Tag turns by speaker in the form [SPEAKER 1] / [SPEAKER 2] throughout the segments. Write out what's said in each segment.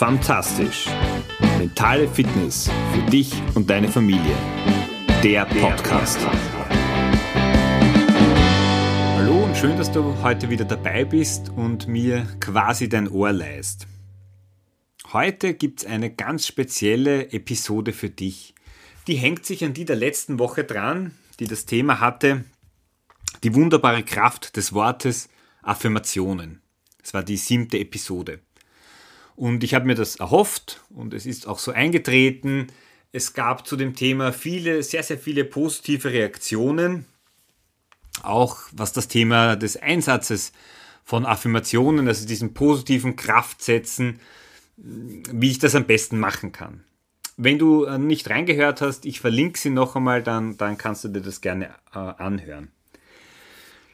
[SPEAKER 1] Fantastisch. Mentale Fitness für dich und deine Familie. Der Podcast. Hallo und schön, dass du heute wieder dabei bist und mir quasi dein Ohr leist. Heute gibt es eine ganz spezielle Episode für dich. Die hängt sich an die der letzten Woche dran, die das Thema hatte, die wunderbare Kraft des Wortes Affirmationen. Das war die siebte Episode. Und ich habe mir das erhofft und es ist auch so eingetreten. Es gab zu dem Thema viele, sehr, sehr viele positive Reaktionen. Auch was das Thema des Einsatzes von Affirmationen, also diesen positiven Kraftsätzen, wie ich das am besten machen kann. Wenn du äh, nicht reingehört hast, ich verlinke sie noch einmal, dann, dann kannst du dir das gerne äh, anhören.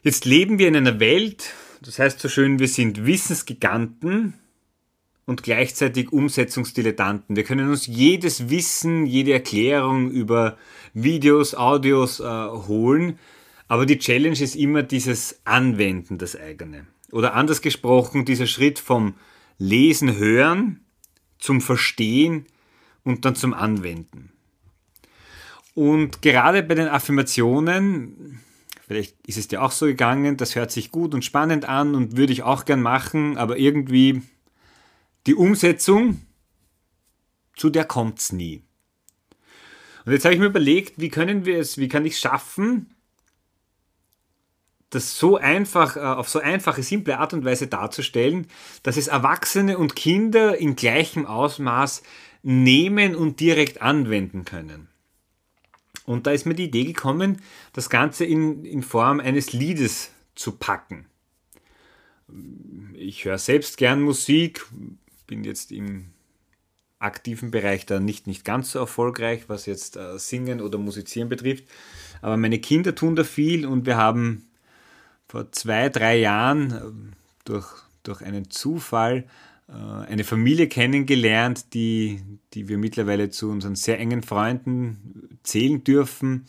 [SPEAKER 1] Jetzt leben wir in einer Welt, das heißt so schön, wir sind Wissensgiganten, und gleichzeitig Umsetzungsdilettanten. Wir können uns jedes Wissen, jede Erklärung über Videos, Audios äh, holen, aber die Challenge ist immer dieses Anwenden, das eigene. Oder anders gesprochen, dieser Schritt vom Lesen, Hören zum Verstehen und dann zum Anwenden. Und gerade bei den Affirmationen, vielleicht ist es dir auch so gegangen, das hört sich gut und spannend an und würde ich auch gern machen, aber irgendwie die Umsetzung, zu der kommt es nie. Und jetzt habe ich mir überlegt, wie können wir es, wie kann ich es schaffen, das so einfach, äh, auf so einfache, simple Art und Weise darzustellen, dass es Erwachsene und Kinder in gleichem Ausmaß nehmen und direkt anwenden können. Und da ist mir die Idee gekommen, das Ganze in, in Form eines Liedes zu packen. Ich höre selbst gern Musik, bin jetzt im aktiven Bereich da nicht, nicht ganz so erfolgreich, was jetzt äh, Singen oder Musizieren betrifft. Aber meine Kinder tun da viel und wir haben vor zwei, drei Jahren äh, durch, durch einen Zufall äh, eine Familie kennengelernt, die, die wir mittlerweile zu unseren sehr engen Freunden zählen dürfen,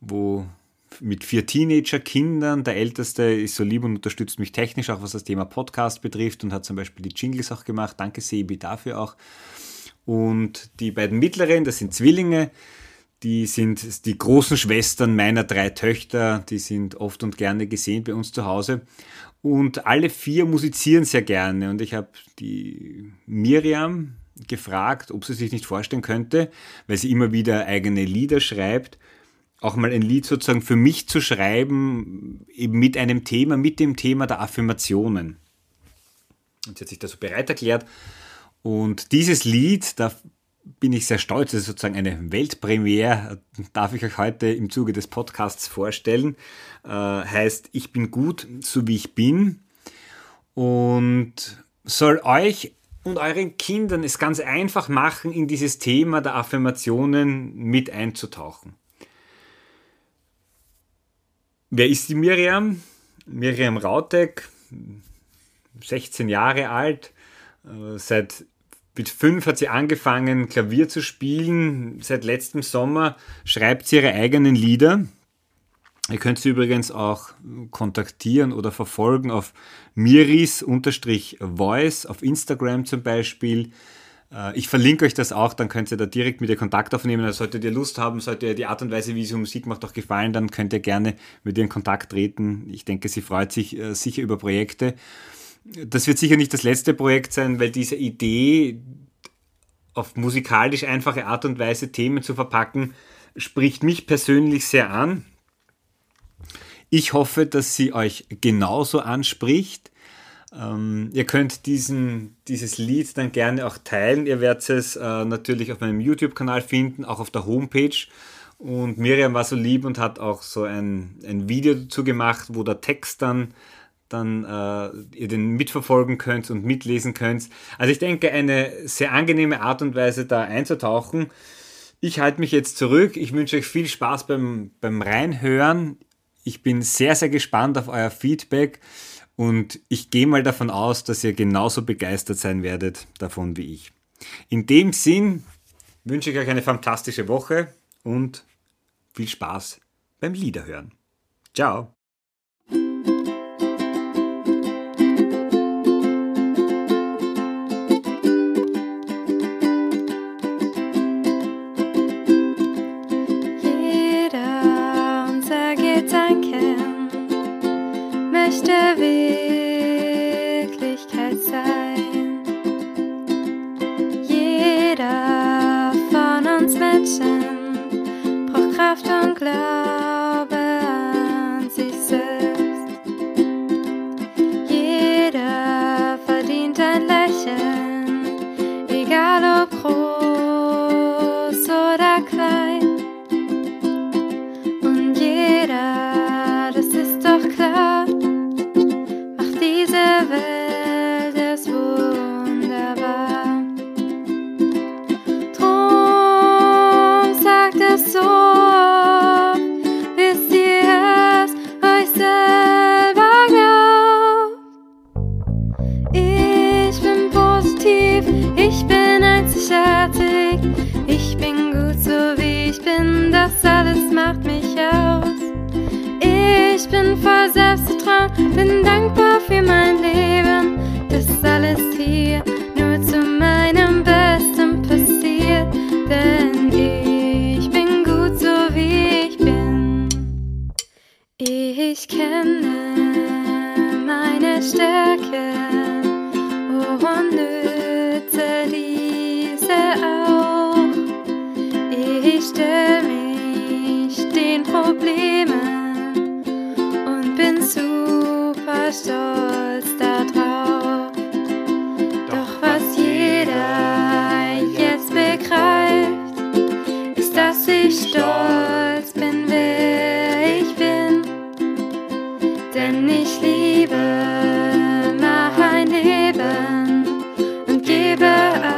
[SPEAKER 1] wo mit vier Teenager-Kindern. Der älteste ist so lieb und unterstützt mich technisch, auch was das Thema Podcast betrifft und hat zum Beispiel die Jingles auch gemacht. Danke, Sebi, dafür auch. Und die beiden mittleren, das sind Zwillinge, die sind die großen Schwestern meiner drei Töchter, die sind oft und gerne gesehen bei uns zu Hause. Und alle vier musizieren sehr gerne. Und ich habe die Miriam gefragt, ob sie sich nicht vorstellen könnte, weil sie immer wieder eigene Lieder schreibt, auch mal ein Lied sozusagen für mich zu schreiben, eben mit einem Thema, mit dem Thema der Affirmationen. Und sie hat sich da so bereit erklärt. Und dieses Lied, da bin ich sehr stolz, das ist sozusagen eine Weltpremiere, darf ich euch heute im Zuge des Podcasts vorstellen. Äh, heißt, ich bin gut, so wie ich bin. Und soll euch und euren Kindern es ganz einfach machen, in dieses Thema der Affirmationen mit einzutauchen. Wer ist die Miriam? Miriam Rautek, 16 Jahre alt. Äh, seit mit fünf hat sie angefangen, Klavier zu spielen. Seit letztem Sommer schreibt sie ihre eigenen Lieder. Ihr könnt sie übrigens auch kontaktieren oder verfolgen auf miris-voice auf Instagram zum Beispiel. Äh, ich verlinke euch das auch, dann könnt ihr da direkt mit ihr Kontakt aufnehmen. Also solltet ihr Lust haben, sollte ihr die Art und Weise, wie sie Musik macht, auch gefallen, dann könnt ihr gerne mit ihr in Kontakt treten. Ich denke, sie freut sich äh, sicher über Projekte. Das wird sicher nicht das letzte Projekt sein, weil diese Idee, auf musikalisch einfache Art und Weise Themen zu verpacken, spricht mich persönlich sehr an. Ich hoffe, dass sie euch genauso anspricht. Ähm, ihr könnt diesen, dieses Lied dann gerne auch teilen. Ihr werdet es äh, natürlich auf meinem YouTube-Kanal finden, auch auf der Homepage. Und Miriam war so lieb und hat auch so ein, ein Video dazu gemacht, wo der Text dann, dann äh, ihr den mitverfolgen könnt und mitlesen könnt. Also ich denke, eine sehr angenehme Art und Weise da einzutauchen. Ich halte mich jetzt zurück. Ich wünsche euch viel Spaß beim, beim Reinhören. Ich bin sehr, sehr gespannt auf euer Feedback. Und ich gehe mal davon aus, dass ihr genauso begeistert sein werdet davon wie ich. In dem Sinn wünsche ich euch eine fantastische Woche und viel Spaß beim Liederhören. Ciao!
[SPEAKER 2] Der Wirklichkeit sein. Jeder von uns Menschen braucht Kraft und Glaube Ich bin voll Selbstvertrauen, bin dankbar für mein Leben, dass alles hier nur zu meinem Besten passiert, denn ich bin gut so wie ich bin. Ich kenne meine Stärken bin super stolz darauf. Doch was jeder jetzt begreift, ist, dass ich stolz bin, wer ich bin. Denn ich liebe mein Leben und gebe alles.